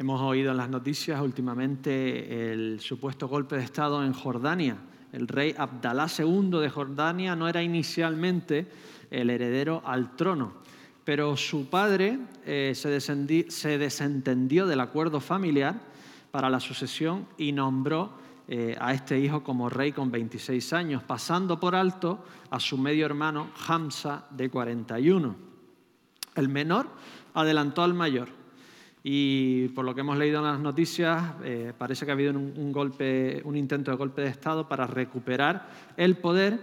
Hemos oído en las noticias últimamente el supuesto golpe de Estado en Jordania. El rey Abdalá II de Jordania no era inicialmente el heredero al trono, pero su padre eh, se, se, desentendió del acuerdo familiar para la sucesión y nombró eh, a este hijo como rey con 26 años, pasando por alto a su medio hermano Hamza de 41. El menor adelantó al mayor y por lo que hemos leído en las noticias, eh, parece que ha habido un, golpe, un intento de golpe de Estado para recuperar el poder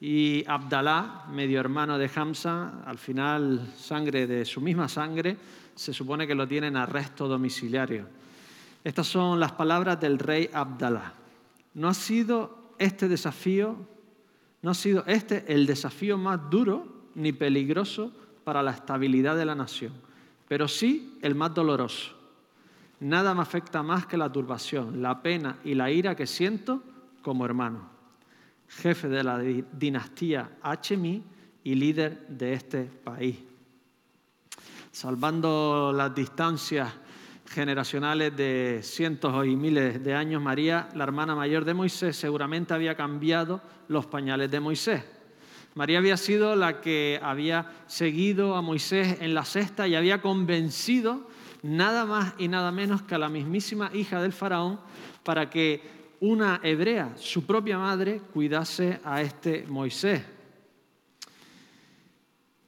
y Abdalá, medio hermano de Hamza, al final sangre de su misma sangre, se supone que lo tiene en arresto domiciliario. Estas son las palabras del rey Abdalá. No ha sido este desafío, no ha sido este el desafío más duro ni peligroso para la estabilidad de la nación pero sí el más doloroso. Nada me afecta más que la turbación, la pena y la ira que siento como hermano, jefe de la dinastía Hmi y líder de este país. Salvando las distancias generacionales de cientos y miles de años, María, la hermana mayor de Moisés, seguramente había cambiado los pañales de Moisés María había sido la que había seguido a Moisés en la cesta y había convencido nada más y nada menos que a la mismísima hija del faraón para que una hebrea, su propia madre, cuidase a este Moisés.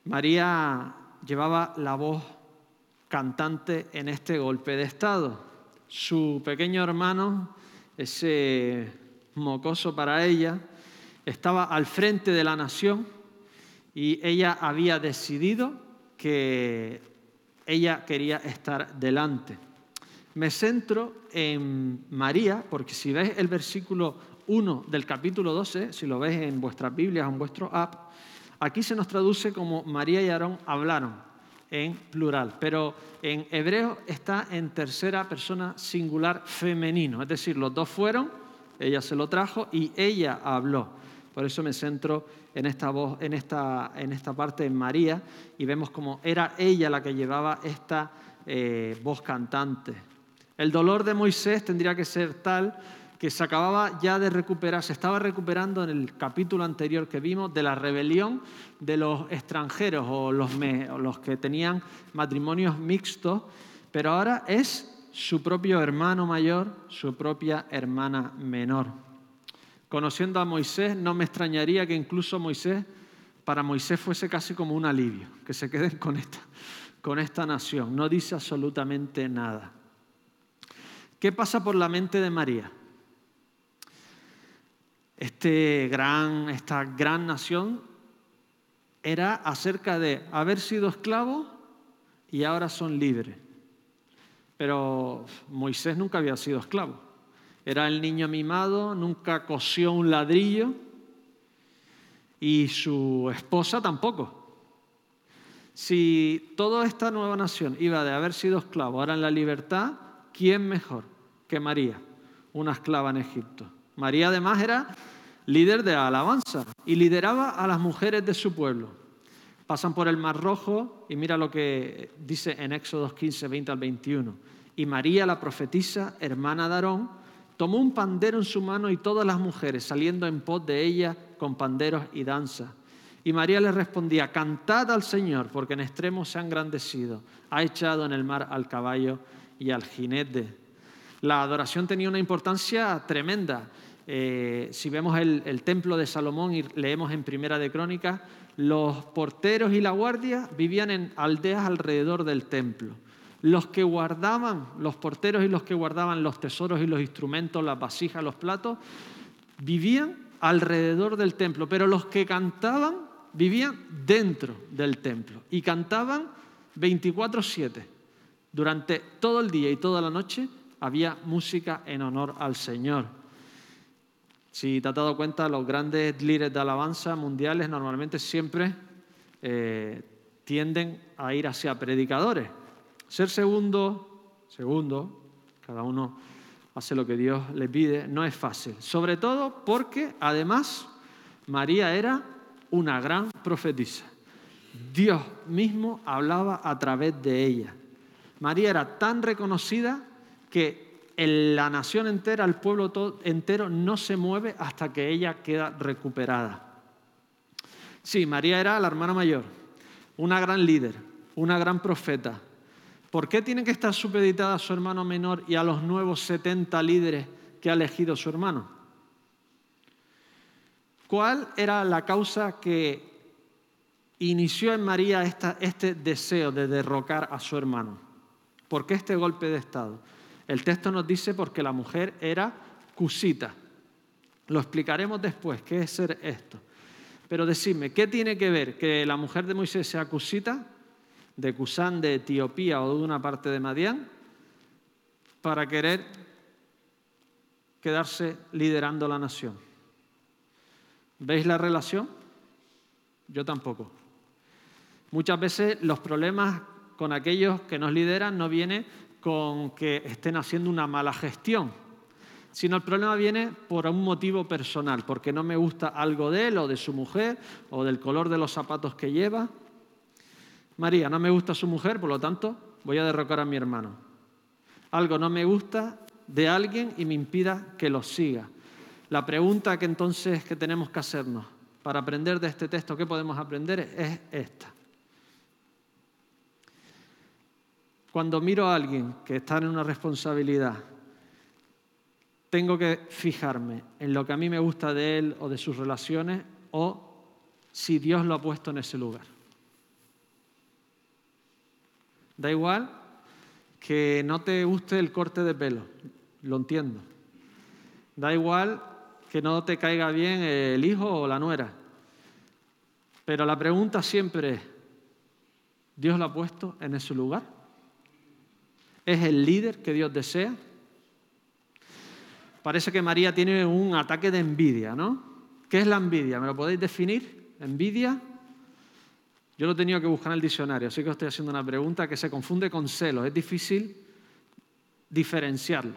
María llevaba la voz cantante en este golpe de Estado. Su pequeño hermano, ese mocoso para ella, estaba al frente de la nación y ella había decidido que ella quería estar delante. Me centro en María, porque si ves el versículo 1 del capítulo 12, si lo ves en vuestras Biblias o en vuestro app, aquí se nos traduce como María y Aarón hablaron en plural, pero en hebreo está en tercera persona singular femenino, es decir, los dos fueron, ella se lo trajo y ella habló. Por eso me centro en esta, voz, en esta, en esta parte en María y vemos como era ella la que llevaba esta eh, voz cantante. El dolor de Moisés tendría que ser tal que se acababa ya de recuperar, se estaba recuperando en el capítulo anterior que vimos de la rebelión de los extranjeros o los, o los que tenían matrimonios mixtos, pero ahora es su propio hermano mayor, su propia hermana menor. Conociendo a Moisés, no me extrañaría que incluso Moisés, para Moisés fuese casi como un alivio, que se queden con esta, con esta nación. No dice absolutamente nada. ¿Qué pasa por la mente de María? Este esta gran nación era acerca de haber sido esclavos y ahora son libres. Pero Moisés nunca había sido esclavo. Era el niño mimado, nunca cosió un ladrillo y su esposa tampoco. Si toda esta nueva nación iba de haber sido esclavo, ahora en la libertad, ¿quién mejor que María, una esclava en Egipto? María además era líder de alabanza y lideraba a las mujeres de su pueblo. Pasan por el Mar Rojo y mira lo que dice en Éxodo 15, 20 al 21. Y María, la profetisa, hermana de Aarón, Tomó un pandero en su mano y todas las mujeres saliendo en pos de ella con panderos y danza. Y María le respondía, cantad al Señor, porque en extremo se ha engrandecido, ha echado en el mar al caballo y al jinete. La adoración tenía una importancia tremenda. Eh, si vemos el, el, templo de Salomón y leemos en Primera de Crónicas, los porteros y la guardia vivían en aldeas alrededor del templo los que guardaban, los porteros y los que guardaban los tesoros y los instrumentos, las vasijas, los platos, vivían alrededor del templo, pero los que cantaban vivían dentro del templo y cantaban 24/7. Durante todo el día y toda la noche había música en honor al Señor. Si te has dado cuenta, los grandes líderes de alabanza mundiales normalmente siempre eh, tienden a ir hacia predicadores ser segundo, segundo, cada uno hace lo que Dios le pide, no es fácil. Sobre todo porque además María era una gran profetisa. Dios mismo hablaba a través de ella. María era tan reconocida que la nación entera, el pueblo entero no se mueve hasta que ella queda recuperada. Sí, María era la hermana mayor, una gran líder, una gran profeta. ¿Por qué tiene que estar supeditada a su hermano menor y a los nuevos 70 líderes que ha elegido su hermano? ¿Cuál era la causa que inició en María este deseo de derrocar a su hermano? ¿Por qué este golpe de Estado? El texto nos dice porque la mujer era cusita. Lo explicaremos después, qué es ser esto. Pero decidme, ¿qué tiene que ver que la mujer de Moisés sea cusita, de Cusán, de Etiopía o de una parte de Madián, para querer quedarse liderando la nación? ¿Veis la relación? Yo tampoco. Muchas veces los problemas con aquellos que nos lideran no vienen con que estén haciendo una mala gestión, sino el problema viene por un motivo personal, porque no me gusta algo de él o de su mujer o del color de los zapatos que lleva. María, no me gusta su mujer, por lo tanto voy a derrocar a mi hermano. Algo no me gusta de alguien y me impida que lo siga. La pregunta que entonces que tenemos que hacernos para aprender de este texto, ¿qué podemos aprender? Es esta. Cuando miro a alguien que está en una responsabilidad, tengo que fijarme en lo que a mí me gusta de él o de sus relaciones o si Dios lo ha puesto en ese lugar. Da igual que no te guste el corte de pelo, lo entiendo. Da igual que no te caiga bien el hijo o la nuera. Pero la pregunta siempre es, ¿Dios lo ha puesto en ese lugar? ¿Es el líder que Dios desea? Parece que María tiene un ataque de envidia, ¿no? ¿Qué es la envidia? ¿Me lo podéis definir? Envidia. Yo lo he tenido que buscar en el diccionario, así que os estoy haciendo una pregunta que se confunde con celos. Es difícil diferenciarlo.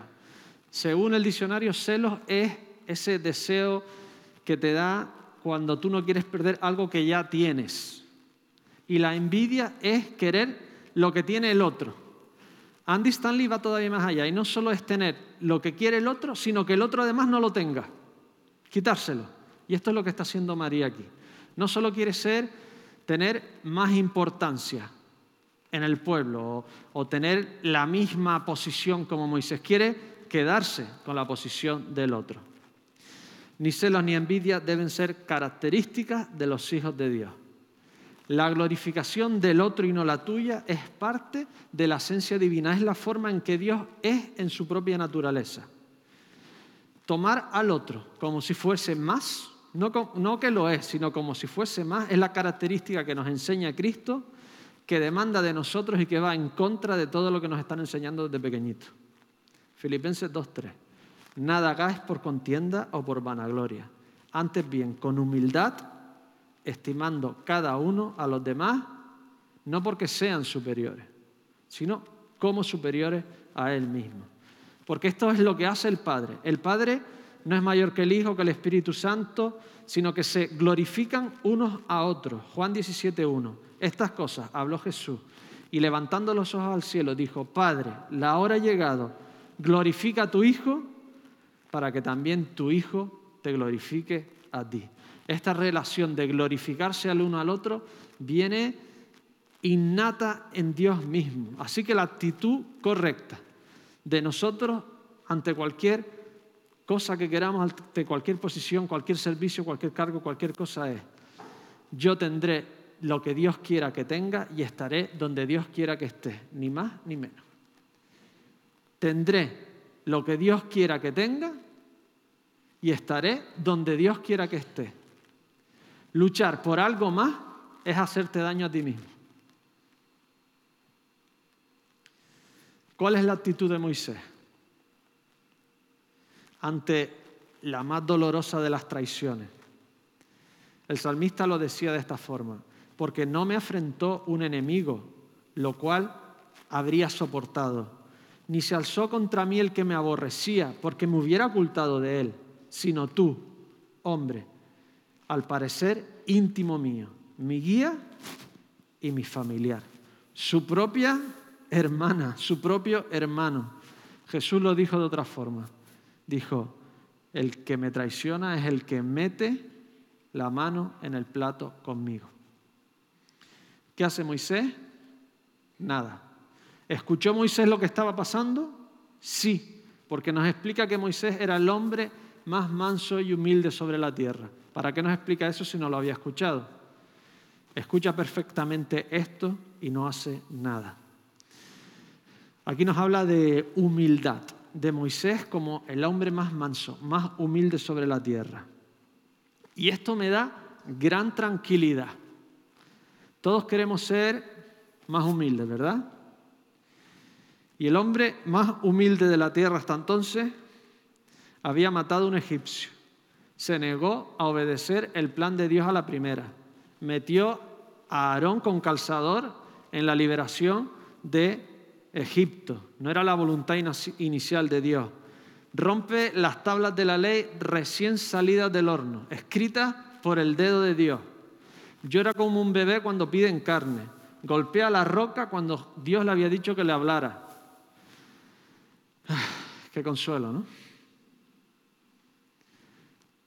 Según el diccionario, celos es ese deseo que te da cuando tú no quieres perder algo que ya tienes. Y la envidia es querer lo que tiene el otro. Andy Stanley va todavía más allá y no solo es tener lo que quiere el otro, sino que el otro además no lo tenga. Quitárselo. Y esto es lo que está haciendo María aquí. No solo quiere ser tener más importancia en el pueblo o, tener la misma posición como Moisés, quiere quedarse con la posición del otro. Ni celos ni envidia deben ser características de los hijos de Dios. La glorificación del otro y no la tuya es parte de la esencia divina, es la forma en que Dios es en su propia naturaleza. Tomar al otro como si fuese más, no, que lo es, sino como si fuese más, es la característica que nos enseña Cristo, que demanda de nosotros y que va en contra de todo lo que nos están enseñando desde pequeñito. Filipenses 2.3 nada hagáis por contienda o por vanagloria. Antes bien, con humildad, estimando cada uno a los demás, no porque sean superiores, sino como superiores a Él mismo. Porque esto es lo que hace el Padre. El Padre no es mayor que el Hijo, que el Espíritu Santo, sino que se glorifican unos a otros. Juan 17.1. Estas cosas habló Jesús y levantando los ojos al cielo dijo, Padre, la hora ha llegado, glorifica a tu Hijo para que también tu Hijo te glorifique a ti. Esta relación de glorificarse al uno al otro viene innata en Dios mismo. Así que la actitud correcta de nosotros ante cualquier cosa que queramos, ante cualquier posición, cualquier servicio, cualquier cargo, cualquier cosa es, yo tendré lo que Dios quiera que tenga y estaré donde Dios quiera que esté, ni más ni menos. Tendré lo que Dios quiera que tenga y estaré donde Dios quiera que esté. Luchar por algo más es hacerte daño a ti mismo. ¿Cuál es la actitud de Moisés? Ante la más dolorosa de las traiciones. El salmista lo decía de esta forma, porque no me afrentó un enemigo, lo cual habría soportado ni se alzó contra mí el que me aborrecía, porque me hubiera ocultado de él, sino tú, hombre, al parecer íntimo mío, mi guía y mi familiar. Su propia hermana, su propio hermano. Jesús lo dijo de otra forma. Dijo, el que me traiciona es el que mete la mano en el plato conmigo. ¿Qué hace Moisés? Nada. ¿Escuchó Moisés lo que estaba pasando? Sí, porque nos explica que Moisés era el hombre más manso y humilde sobre la tierra. ¿Para qué nos explica eso si no lo había escuchado? Escucha perfectamente esto y no hace nada. Aquí nos habla de humildad, de Moisés como el hombre más manso, más humilde sobre la tierra. Y esto me da gran tranquilidad. Todos queremos ser más humildes, ¿verdad? Y el hombre más humilde de la tierra hasta entonces había matado a un egipcio. Se negó a obedecer el plan de Dios a la primera. Metió a Aarón con calzador en la liberación de Egipto. No era la voluntad inicial de Dios. Rompe las tablas de la ley recién salidas del horno, escritas por el dedo de Dios. Llora como un bebé cuando piden carne. Golpea la roca cuando Dios le había dicho que le hablara. Qué consuelo, ¿no?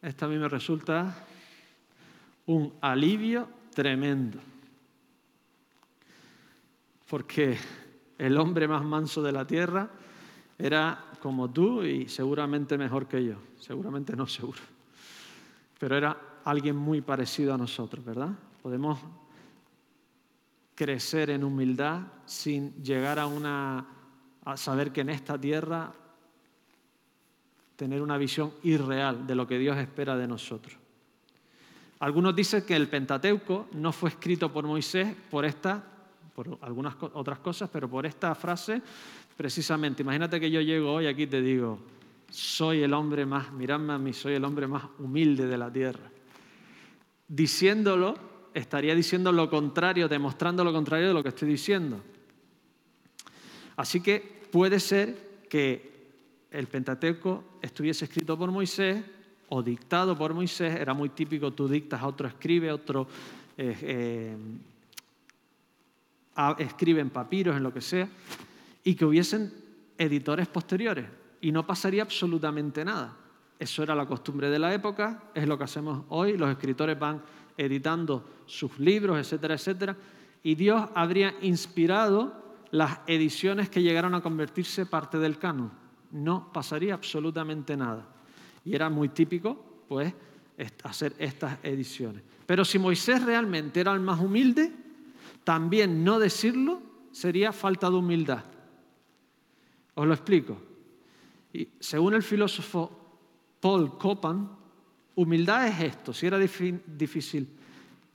Esto a mí me resulta un alivio tremendo. Porque el hombre más manso de la tierra era como tú y seguramente mejor que yo. Seguramente no seguro. Pero era alguien muy parecido a nosotros, ¿verdad? Podemos crecer en humildad sin llegar a una a saber que en esta tierra tener una visión irreal de lo que Dios espera de nosotros. Algunos dicen que el Pentateuco no fue escrito por Moisés por esta, por algunas otras cosas, pero por esta frase precisamente. Imagínate que yo llego hoy aquí y te digo, soy el hombre más, miradme a mí, soy el hombre más humilde de la tierra. Diciéndolo, estaría diciendo lo contrario, demostrando lo contrario de lo que estoy diciendo. Así que puede ser que el Pentateuco estuviese escrito por Moisés o dictado por Moisés, era muy típico, tú dictas, otro escribe, otro eh, eh, escribe en papiros, en lo que sea, y que hubiesen editores posteriores y no pasaría absolutamente nada. Eso era la costumbre de la época, es lo que hacemos hoy, los escritores van editando sus libros, etcétera, etcétera, y Dios habría inspirado las ediciones que llegaron a convertirse parte del canon. No pasaría absolutamente nada. Y era muy típico, pues, hacer estas ediciones. Pero si Moisés realmente era el más humilde, también no decirlo sería falta de humildad. Os lo explico. Y según el filósofo Paul Copan, humildad es esto. Si era difícil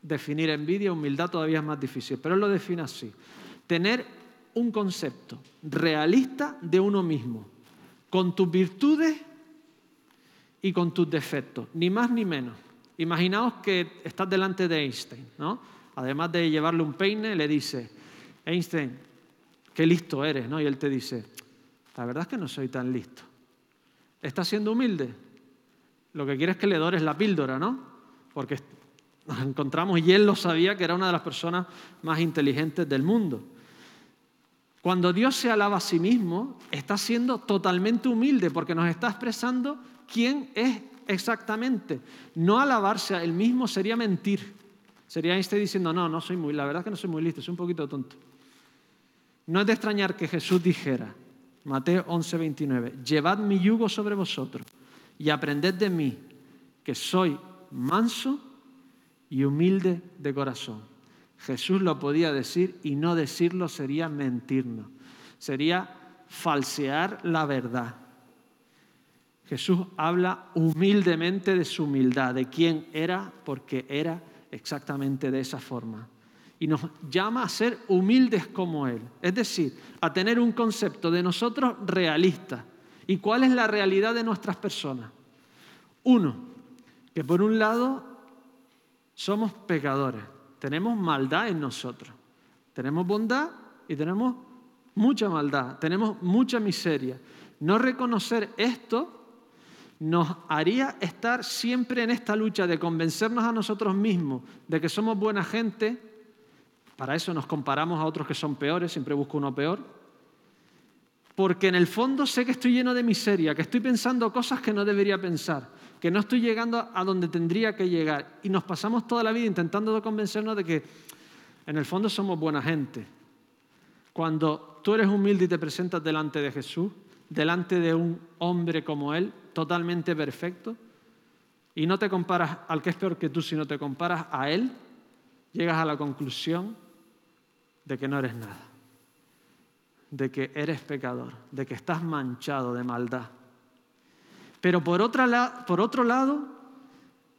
definir envidia, humildad todavía es más difícil, pero él lo define así. Tener un concepto realista de uno mismo, con tus virtudes y con tus defectos, ni más ni menos. Imaginaos que estás delante de Einstein, ¿no? Además de llevarle un peine, le dice, Einstein, qué listo eres, ¿no? Y él te dice, la verdad es que no soy tan listo. ¿Estás siendo humilde? Lo que quiere es que le dores la píldora, ¿no? Porque nos encontramos y él lo sabía que era una de las personas más inteligentes del mundo. Cuando Dios se alaba a sí mismo, está siendo totalmente humilde porque nos está expresando quién es exactamente. No alabarse a él mismo sería mentir. Sería este diciendo, no, no soy muy, la verdad es que no soy muy listo, soy un poquito tonto. No es de extrañar que Jesús dijera, Mateo 11, 29, llevad mi yugo sobre vosotros y aprended de mí, que soy manso y humilde de corazón Jesús lo podía decir y no decirlo sería mentirnos, sería falsear la verdad. Jesús habla humildemente de su humildad, de quién era, porque era exactamente de esa forma. Y nos llama a ser humildes como Él, es decir, a tener un concepto de nosotros realista. ¿Y cuál es la realidad de nuestras personas? Uno, que por un lado somos pecadores, tenemos maldad en nosotros. Tenemos bondad y tenemos mucha maldad, tenemos mucha miseria. No reconocer esto nos haría estar siempre en esta lucha de convencernos a nosotros mismos de que somos buena gente. Para eso nos comparamos a otros que son peores, siempre busco uno peor. porque en el fondo sé que estoy lleno de miseria, que estoy pensando cosas que no debería pensar, que no estoy llegando a donde tendría que llegar. Y nos pasamos toda la vida intentando convencernos de que en el fondo somos buena gente. Cuando tú eres humilde y te presentas delante de Jesús, delante de un hombre como Él, totalmente perfecto, y no te comparas al que es peor que tú, sino te comparas a Él, llegas a la conclusión de que no eres nada de que eres pecador, de que estás manchado de maldad. Pero por, otro lado,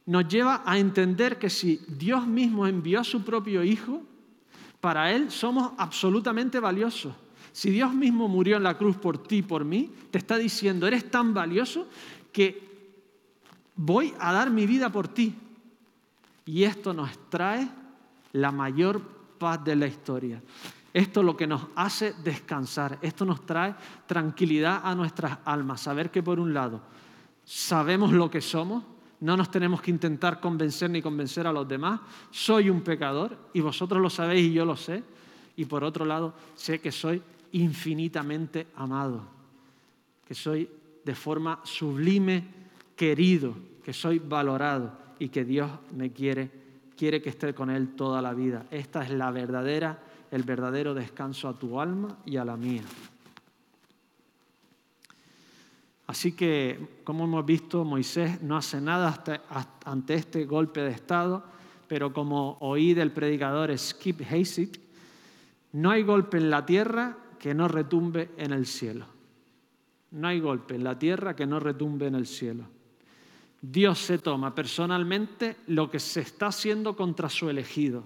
nos lleva a entender que si Dios mismo envió a su propio Hijo, para Él somos absolutamente valiosos. Si Dios mismo murió en la cruz por ti por mí, te está diciendo, eres tan valioso que voy a dar mi vida por ti. Y esto nos trae la mayor paz de la historia. Esto es lo que nos hace descansar, esto nos trae tranquilidad a nuestras almas, saber que por un lado sabemos lo que somos, no nos tenemos que intentar convencer ni convencer a los demás, soy un pecador y vosotros lo sabéis y yo lo sé, y por otro lado sé que soy infinitamente amado, que soy de forma sublime querido, que soy valorado y que Dios me quiere, quiere que esté con Él toda la vida. Esta es la verdadera el verdadero descanso a tu alma y a la mía. Así que, como hemos visto, Moisés no hace nada ante este golpe de Estado, pero como oí del predicador Skip Haysick, no hay golpe en la tierra que no retumbe en el cielo. No hay golpe en la tierra que no retumbe en el cielo. Dios se toma personalmente lo que se está haciendo contra su elegido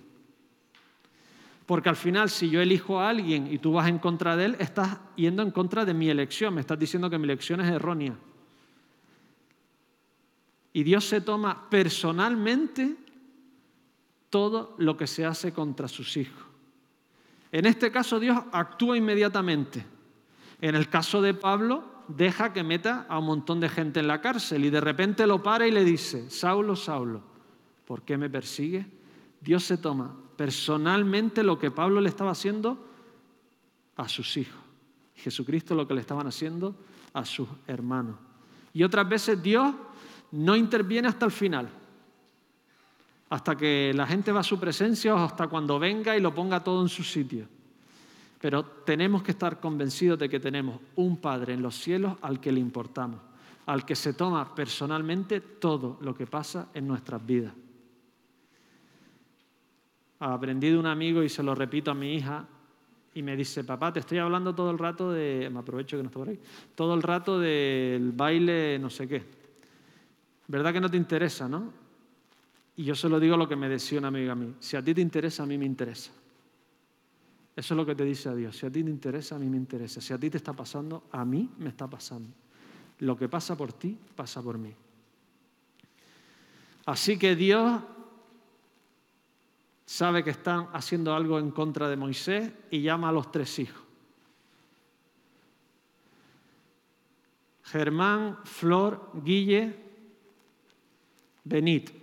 porque al final, si yo elijo a alguien y tú vas en contra de él, estás yendo en contra de mi elección, me estás diciendo que mi elección es errónea. Y Dios se toma personalmente todo lo que se hace contra sus hijos. En este caso Dios actúa inmediatamente. En el caso de Pablo, deja que meta a un montón de gente en la cárcel y de repente lo para y le dice, Saulo, Saulo, ¿por qué me persigue? Dios se toma personalmente lo que Pablo le estaba haciendo a sus hijos. Jesucristo lo que le estaban haciendo a sus hermanos. Y otras veces Dios no interviene hasta el final, hasta que la gente va a su presencia o hasta cuando venga y lo ponga todo en su sitio. Pero tenemos que estar convencidos de que tenemos un Padre en los cielos al que le importamos, al que se toma personalmente todo lo que pasa en nuestras vidas aprendí de un amigo y se lo repito a mi hija y me dice, papá, te estoy hablando todo el rato de, me aprovecho que no estoy por ahí, todo el rato del baile no sé qué. ¿Verdad que no te interesa, no? Y yo se lo digo lo que me decía una amiga a mí, si a ti te interesa, a mí me interesa. Eso es lo que te dice a Dios, si a ti te interesa, a mí me interesa. Si a ti te está pasando, a mí me está pasando. Lo que pasa por ti, pasa por mí. Así que Dios sabe que están haciendo algo en contra de Moisés y llama a los tres hijos. Germán, Flor, Guille, Benit.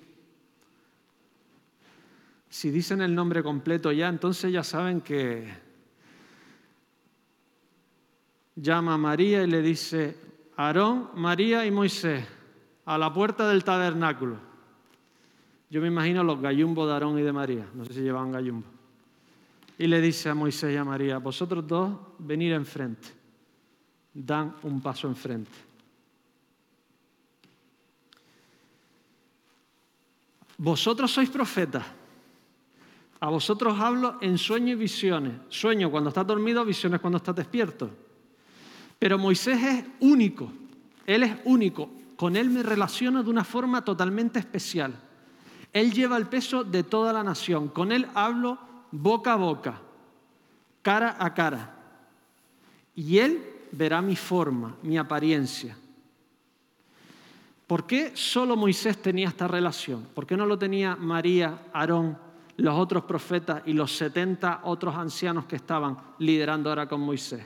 Si dicen el nombre completo ya, entonces ya saben que llama a María y le dice, Aarón, María y Moisés, a la puerta del tabernáculo. Yo me imagino los gallumbos de Aarón y de María, no sé si llevaban gallumbo. Y le dice a Moisés y a María, vosotros dos venir enfrente, dan un paso enfrente. Vosotros sois profetas. A vosotros hablo en sueños y visiones. Sueño cuando estás dormido, visiones cuando estás despierto. Pero Moisés es único. Él es único. Con él me relaciono de una forma totalmente especial. Él lleva el peso de toda la nación. Con Él hablo boca a boca, cara a cara. Y Él verá mi forma, mi apariencia. ¿Por qué solo Moisés tenía esta relación? ¿Por qué no lo tenía María, Aarón, los otros profetas y los 70 otros ancianos que estaban liderando ahora con Moisés?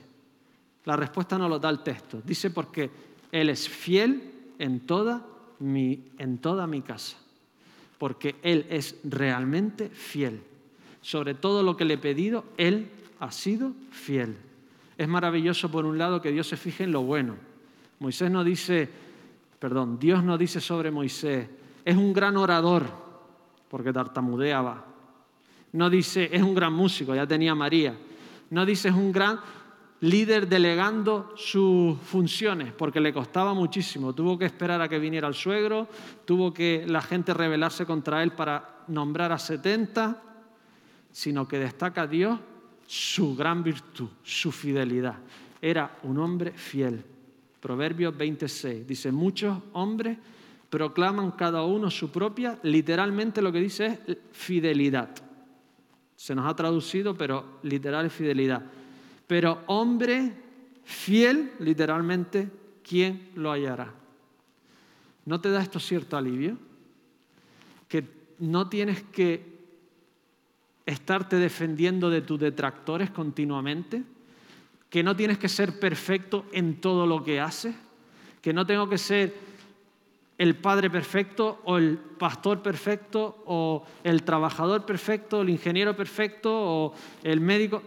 La respuesta no lo da el texto. Dice porque Él es fiel en toda mi, en toda mi casa porque Él es realmente fiel. Sobre todo lo que le he pedido, Él ha sido fiel. Es maravilloso, por un lado, que Dios se fije en lo bueno. Moisés no dice, perdón, Dios no dice sobre Moisés, es un gran orador, porque tartamudeaba. No dice, es un gran músico, ya tenía María. No dice, es un gran líder delegando sus funciones, porque le costaba muchísimo. Tuvo que esperar a que viniera el suegro, tuvo que la gente rebelarse contra él para nombrar a 70, sino que destaca Dios su gran virtud, su fidelidad. Era un hombre fiel. Proverbios 26 dice, muchos hombres proclaman cada uno su propia, literalmente lo que dice es fidelidad. Se nos ha traducido, pero literal es fidelidad. Pero hombre fiel, literalmente, ¿quién lo hallará? ¿No te da esto cierto alivio? Que no tienes que estarte defendiendo de tus detractores continuamente, que no tienes que ser perfecto en todo lo que haces, que no tengo que ser el padre perfecto o el pastor perfecto o el trabajador perfecto, el ingeniero perfecto o el médico.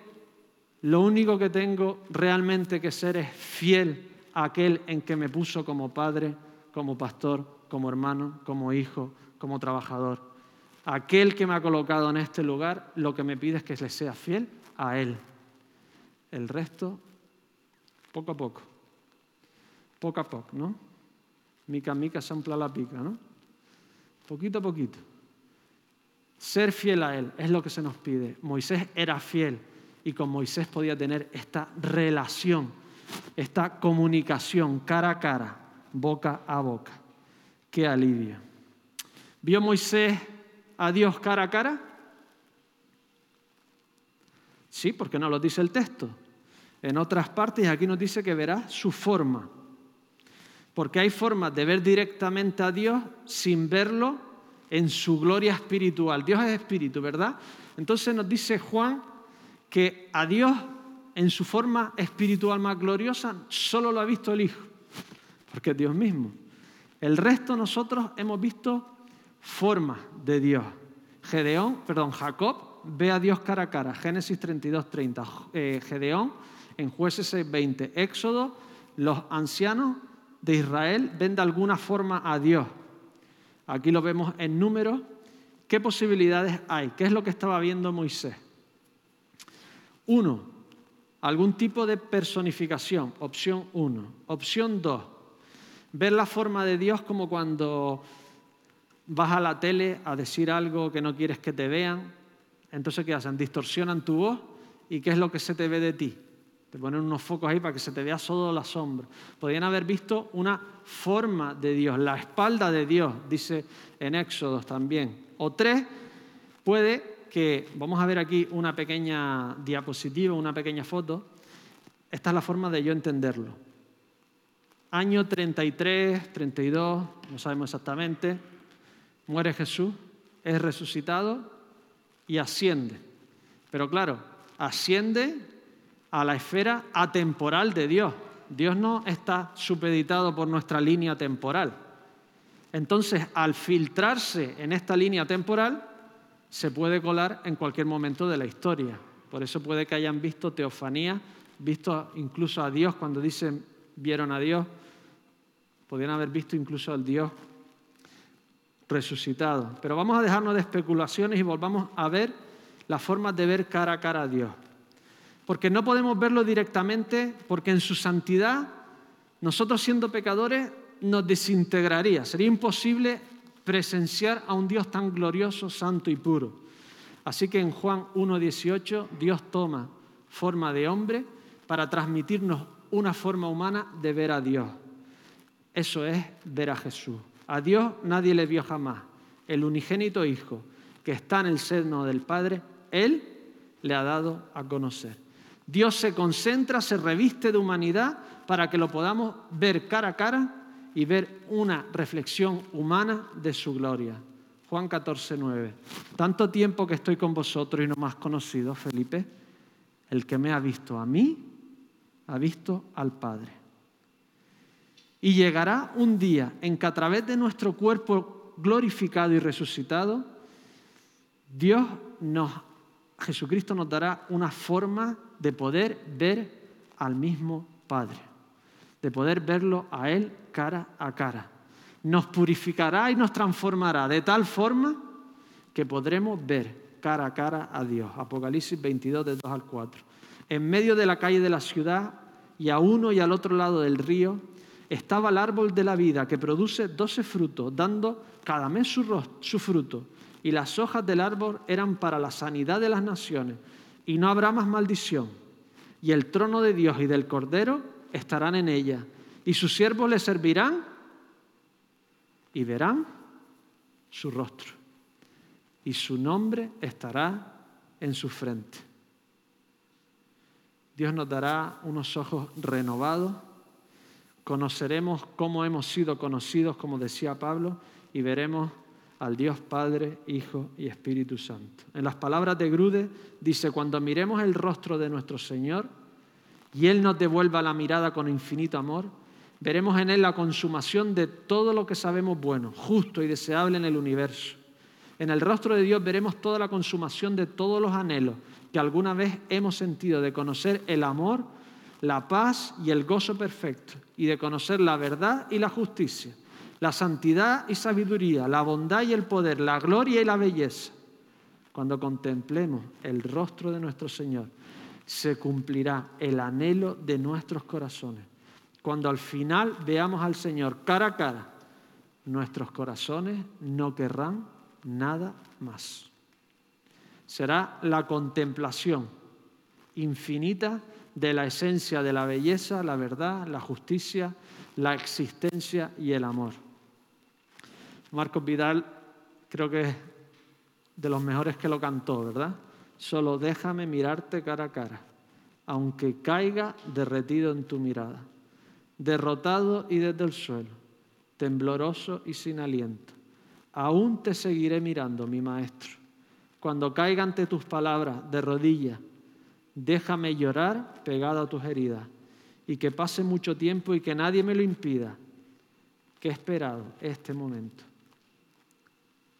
Lo único que tengo realmente que ser es fiel a aquel en que me puso como padre, como pastor, como hermano, como hijo, como trabajador. Aquel que me ha colocado en este lugar, lo que me pide es que le sea fiel a Él. El resto, poco a poco. Poco a poco, ¿no? Mica mica sampla la pica, ¿no? Poquito a poquito. Ser fiel a Él es lo que se nos pide. Moisés era fiel y con Moisés podía tener esta relación, esta comunicación cara a cara, boca a boca. Qué alivio. ¿Vio Moisés a Dios cara a cara? Sí, porque no lo dice el texto. En otras partes aquí nos dice que verá su forma. Porque hay formas de ver directamente a Dios sin verlo en su gloria espiritual. Dios es espíritu, ¿verdad? Entonces nos dice Juan que a Dios en su forma espiritual más gloriosa solo lo ha visto el Hijo, porque es Dios mismo. El resto nosotros hemos visto forma de Dios. Gedeón, perdón, Jacob ve a Dios cara a cara, Génesis 32, 30. Eh, Gedeón en Jueces 6, 20. Éxodo, los ancianos de Israel ven de alguna forma a Dios. Aquí lo vemos en números. ¿Qué posibilidades hay? ¿Qué es lo que estaba viendo Moisés? Uno, algún tipo de personificación, opción uno. Opción dos, ver la forma de Dios como cuando vas a la tele a decir algo que no quieres que te vean, entonces ¿qué hacen? Distorsionan tu voz y ¿qué es lo que se te ve de ti? Te ponen unos focos ahí para que se te vea solo la sombra. Podrían haber visto una forma de Dios, la espalda de Dios, dice en Éxodos también. O tres, puede que, vamos a ver aquí una pequeña diapositiva, una pequeña foto. Esta es la forma de yo entenderlo. Año 33, 32, no sabemos exactamente, muere Jesús, es resucitado y asciende. Pero claro, asciende a la esfera atemporal de Dios. Dios no está supeditado por nuestra línea temporal. Entonces, al filtrarse en esta línea temporal, se puede colar en cualquier momento de la historia. Por eso puede que hayan visto teofanía, visto incluso a Dios cuando dicen vieron a Dios, podrían haber visto incluso al Dios resucitado. Pero vamos a dejarnos de especulaciones y volvamos a ver las formas de ver cara a cara a Dios. Porque no podemos verlo directamente, porque en su santidad, nosotros siendo pecadores, nos desintegraría. Sería imposible presenciar a un Dios tan glorioso, santo y puro. Así que en Juan 1.18 Dios toma forma de hombre para transmitirnos una forma humana de ver a Dios. Eso es ver a Jesús. A Dios nadie le vio jamás. El unigénito Hijo que está en el seno del Padre, Él le ha dado a conocer. Dios se concentra, se reviste de humanidad para que lo podamos ver cara a cara y ver una reflexión humana de su gloria. Juan 14, 9. Tanto tiempo que estoy con vosotros y no has conocido, Felipe, el que me ha visto a mí, ha visto al Padre. Y llegará un día en que a través de nuestro cuerpo glorificado y resucitado, Dios nos, Jesucristo nos dará una forma de poder ver al mismo Padre, de poder verlo a Él cara a cara. Nos purificará y nos transformará de tal forma que podremos ver cara a cara a Dios. Apocalipsis 22, de 2 al 4. En medio de la calle de la ciudad y a uno y al otro lado del río estaba el árbol de la vida que produce doce frutos, dando cada mes su fruto. Y las hojas del árbol eran para la sanidad de las naciones. Y no habrá más maldición. Y el trono de Dios y del Cordero estarán en ella. Y sus siervos le servirán y verán su rostro. Y su nombre estará en su frente. Dios nos dará unos ojos renovados conoceremos cómo hemos sido conocidos, como decía Pablo, y veremos al Dios Padre, Hijo y Espíritu Santo. En las palabras de Grude dice, cuando miremos el rostro de nuestro Señor y Él nos devuelva la mirada con infinito amor, veremos en Él la consumación de todo lo que sabemos bueno, justo y deseable en el universo. En el rostro de Dios veremos toda la consumación de todos los anhelos que alguna vez hemos sentido de conocer el amor la paz y el gozo perfecto, y de conocer la verdad y la justicia, la santidad y sabiduría, la bondad y el poder, la gloria y la belleza. Cuando contemplemos el rostro de nuestro Señor, se cumplirá el anhelo de nuestros corazones. Cuando al final veamos al Señor cara a cara, nuestros corazones no querrán nada más. Será la contemplación infinita de la esencia de la belleza, la verdad, la justicia, la existencia y el amor. Marcos Vidal creo que es de los mejores que lo cantó, ¿verdad? Solo déjame mirarte cara a cara, aunque caiga derretido en tu mirada, derrotado y desde el suelo, tembloroso y sin aliento. Aún te seguiré mirando, mi maestro. Cuando caiga ante tus palabras de rodillas, déjame llorar pegado a tus heridas y que pase mucho tiempo y que nadie me lo impida, que he esperado este momento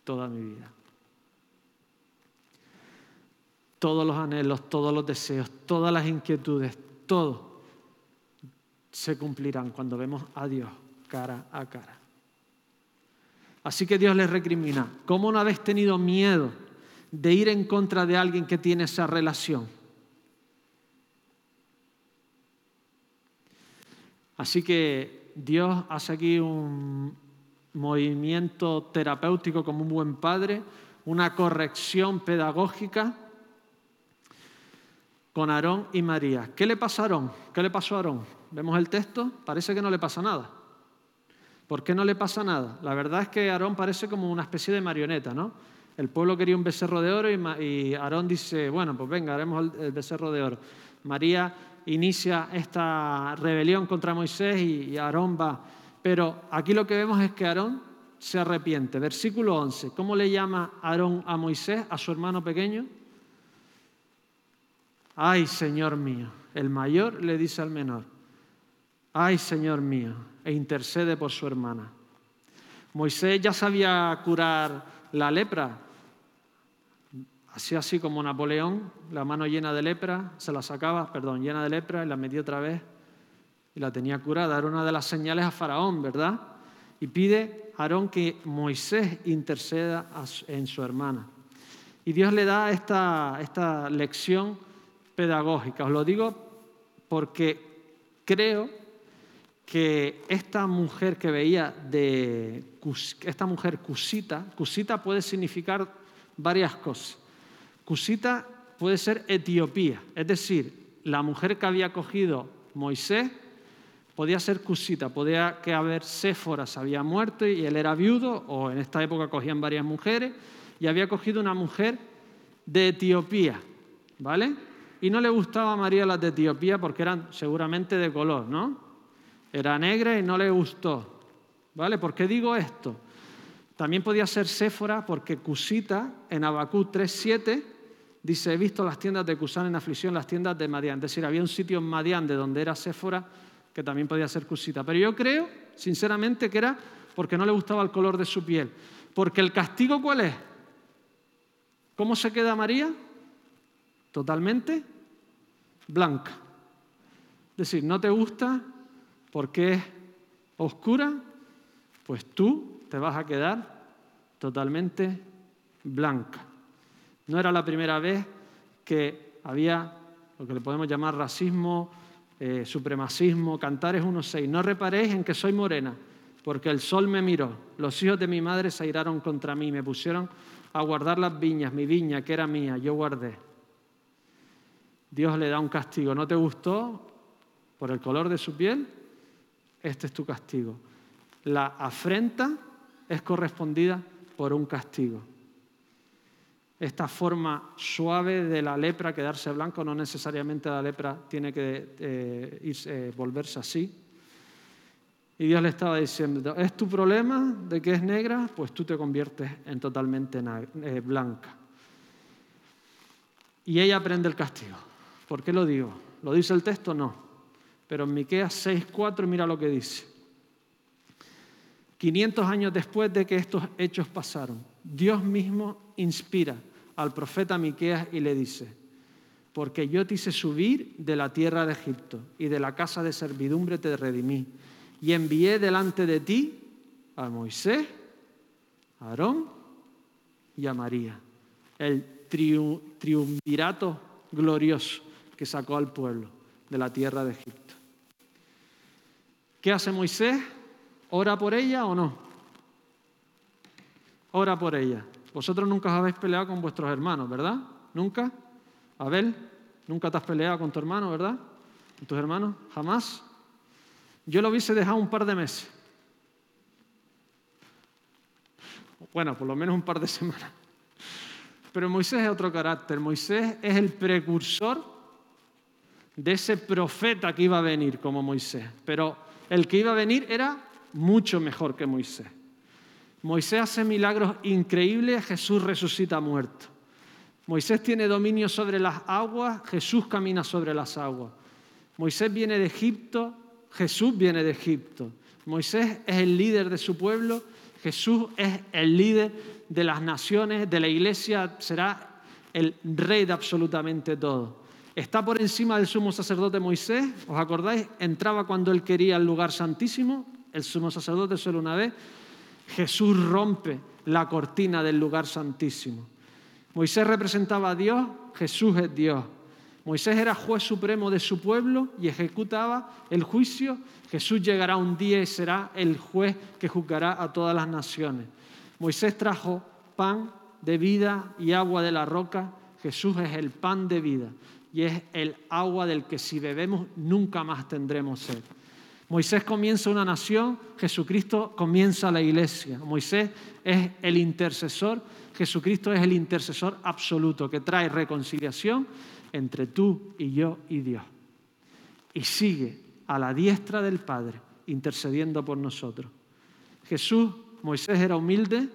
toda mi vida. Todos los anhelos, todos los deseos, todas las inquietudes, todo se cumplirán cuando vemos a Dios cara a cara. Así que Dios les recrimina, ¿cómo no habéis tenido miedo de ir en contra de alguien que tiene esa relación? Así que Dios hace aquí un movimiento terapéutico como un buen padre, una corrección pedagógica con Aarón y María. ¿Qué le pasa a Aarón? ¿Qué le pasó a Aarón? Vemos el texto, parece que no le pasa nada. ¿Por qué no le pasa nada? La verdad es que Aarón parece como una especie de marioneta, ¿no? El pueblo quería un becerro de oro y Aarón dice, bueno, pues venga, haremos el becerro de oro. María inicia esta rebelión contra Moisés y Aarón va. Pero aquí lo que vemos es que Aarón se arrepiente. Versículo 11. ¿Cómo le llama Aarón a Moisés, a su hermano pequeño? Ay, Señor mío. El mayor le dice al menor, ay, Señor mío, e intercede por su hermana. Moisés ya sabía curar la lepra, Así así como Napoleón, la mano llena de lepra, se la sacaba, perdón, llena de lepra y la metía otra vez y la tenía curada. Era una de las señales a Faraón, ¿verdad? Y pide a Aarón que Moisés interceda en su hermana. Y Dios le da esta, esta lección pedagógica. Os lo digo porque creo que esta mujer que veía de esta mujer cusita, cusita puede significar varias cosas. Cusita puede ser Etiopía, es decir, la mujer que había cogido Moisés podía ser Cusita, podía que haber Séforas había muerto y él era viudo, o en esta época cogían varias mujeres, y había cogido una mujer de Etiopía, ¿vale? Y no le gustaba a María las de Etiopía porque eran seguramente de color, ¿no? Era negra y no le gustó, ¿vale? ¿Por qué digo esto? También podía ser Séfora porque Cusita en Abacú 3.7 Dice, he visto las tiendas de Cusán en aflicción, las tiendas de Madián. Es decir, había un sitio en Madián de donde era Séfora que también podía ser Cusita. Pero yo creo, sinceramente, que era porque no le gustaba el color de su piel. Porque el castigo, ¿cuál es? ¿Cómo se queda María? Totalmente blanca. Es decir, no te gusta porque es oscura, pues tú te vas a quedar totalmente blanca. No era la primera vez que había lo que le podemos llamar racismo, eh, supremacismo, Cantares 1.6. No reparéis en que soy morena, porque el sol me miró. Los hijos de mi madre se airaron contra mí, me pusieron a guardar las viñas, mi viña que era mía, yo guardé. Dios le da un castigo. ¿No te gustó por el color de su piel? Este es tu castigo. La afrenta es correspondida por un castigo. Esta forma suave de la lepra quedarse blanco, no necesariamente la lepra tiene que eh, eh, volverse así. Y Dios le estaba diciendo, ¿es tu problema de que es negra? Pues tú te conviertes en totalmente eh, blanca. Y ella aprende el castigo. ¿Por qué lo digo? ¿Lo dice el texto? No. Pero en Miqueas 6:4 mira lo que dice. 500 años después de que estos hechos pasaron, Dios mismo inspira al profeta Miqueas y le dice: Porque yo te hice subir de la tierra de Egipto y de la casa de servidumbre te redimí y envié delante de ti a Moisés, a Aarón y a María, el triunvirato glorioso que sacó al pueblo de la tierra de Egipto. ¿Qué hace Moisés? ¿Ora por ella o no? Ora por ella. Vosotros nunca habéis peleado con vuestros hermanos, ¿verdad? ¿Nunca? Abel, nunca te has peleado con tu hermano, ¿verdad? ¿Con tus hermanos? ¿Jamás? Yo lo hubiese dejado un par de meses. Bueno, por lo menos un par de semanas. Pero Moisés es otro carácter. Moisés es el precursor de ese profeta que iba a venir como Moisés. Pero el que iba a venir era mucho mejor que Moisés. Moisés hace milagros increíbles, Jesús resucita muerto. Moisés tiene dominio sobre las aguas, Jesús camina sobre las aguas. Moisés viene de Egipto, Jesús viene de Egipto. Moisés es el líder de su pueblo, Jesús es el líder de las naciones, de la iglesia, será el rey de absolutamente todo. Está por encima del sumo sacerdote Moisés, ¿os acordáis? Entraba cuando él quería el lugar santísimo, el sumo sacerdote solo una vez. Jesús rompe la cortina del lugar santísimo. Moisés representaba a Dios, Jesús es Dios. Moisés era juez supremo de su pueblo y ejecutaba el juicio. Jesús llegará un día y será el juez que juzgará a todas las naciones. Moisés trajo pan de vida y agua de la roca. Jesús es el pan de vida y es el agua del que si bebemos nunca más tendremos sed. Moisés comienza una nación, Jesucristo comienza la iglesia. Moisés es el intercesor, Jesucristo es el intercesor absoluto que trae reconciliación entre tú y yo y Dios. Y sigue a la diestra del Padre intercediendo por nosotros. Jesús, Moisés era humilde,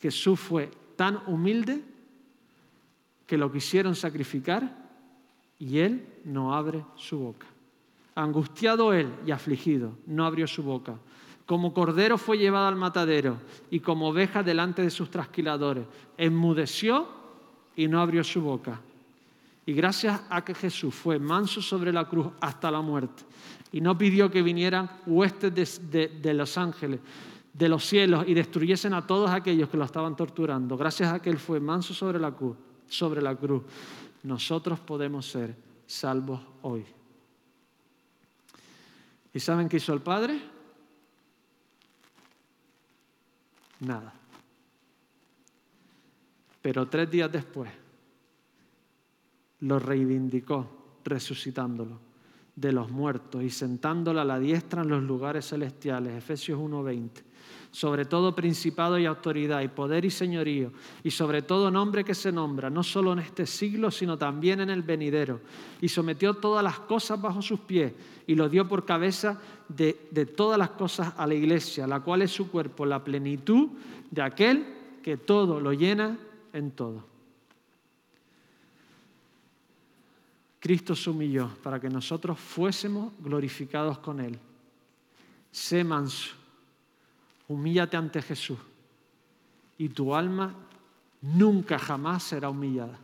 Jesús fue tan humilde que lo quisieron sacrificar y él no abre su boca. Angustiado él y afligido, no abrió su boca. Como cordero fue llevado al matadero y como oveja delante de sus trasquiladores. Enmudeció y no abrió su boca. Y gracias a que Jesús fue manso sobre la cruz hasta la muerte y no pidió que vinieran huestes de, de los ángeles, de los cielos y destruyesen a todos aquellos que lo estaban torturando. Gracias a que Él fue manso sobre la sobre la cruz nosotros podemos ser salvos hoy. ¿Y saben qué hizo el Padre? Nada. Pero tres días después lo reivindicó resucitándolo de los muertos y sentándolo a la diestra en los lugares celestiales. Efesios 1:20 sobre todo principado y autoridad y poder y señorío, y sobre todo nombre que se nombra, no solo en este siglo, sino también en el venidero. Y sometió todas las cosas bajo sus pies y lo dio por cabeza de, de todas las cosas a la iglesia, la cual es su cuerpo, la plenitud de aquel que todo lo llena en todo. Cristo se humilló para que nosotros fuésemos glorificados con Él. Sé manso humíllate ante Jesús y tu alma nunca jamás será humillada.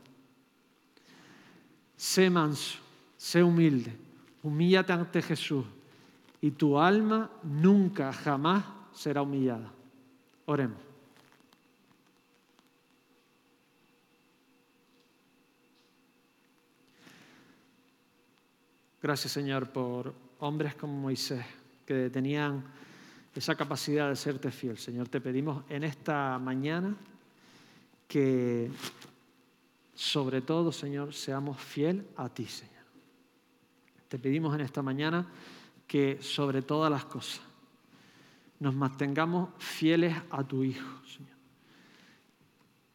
Sé manso, sé humilde, Humíllate ante Jesús y tu alma nunca, jamás será humillada. Oremos. Gracias Señor por hombres como Moisés que tenían esa capacidad de serte fiel. Señor, te pedimos en esta mañana que sobre todo, Señor, seamos fiel a ti, Señor. Te pedimos en esta mañana que sobre todas las cosas nos mantengamos fieles a tu Hijo, Señor.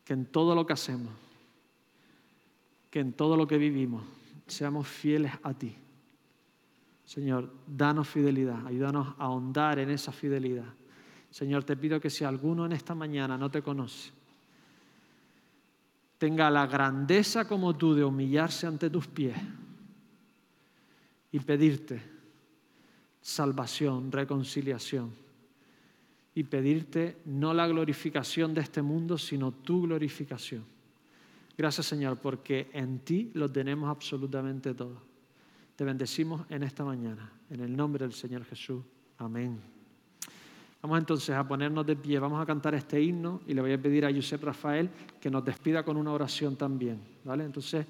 Que en todo lo que hacemos, que en todo lo que vivimos, seamos fieles a ti. Señor, danos fidelidad, ayúdanos a ahondar en esa fidelidad. Señor, te pido que si alguno en esta mañana no te conoce, tenga la grandeza como tú de humillarse ante tus pies y pedirte salvación, reconciliación y pedirte no la glorificación de este mundo, sino tu glorificación. Gracias Señor, porque en ti lo tenemos absolutamente todo. Te bendecimos en esta mañana, en el nombre del Señor Jesús. Amén. Vamos entonces a ponernos de pie, vamos a cantar este himno y le voy a pedir a Josep Rafael que nos despida con una oración también. ¿vale? Entonces,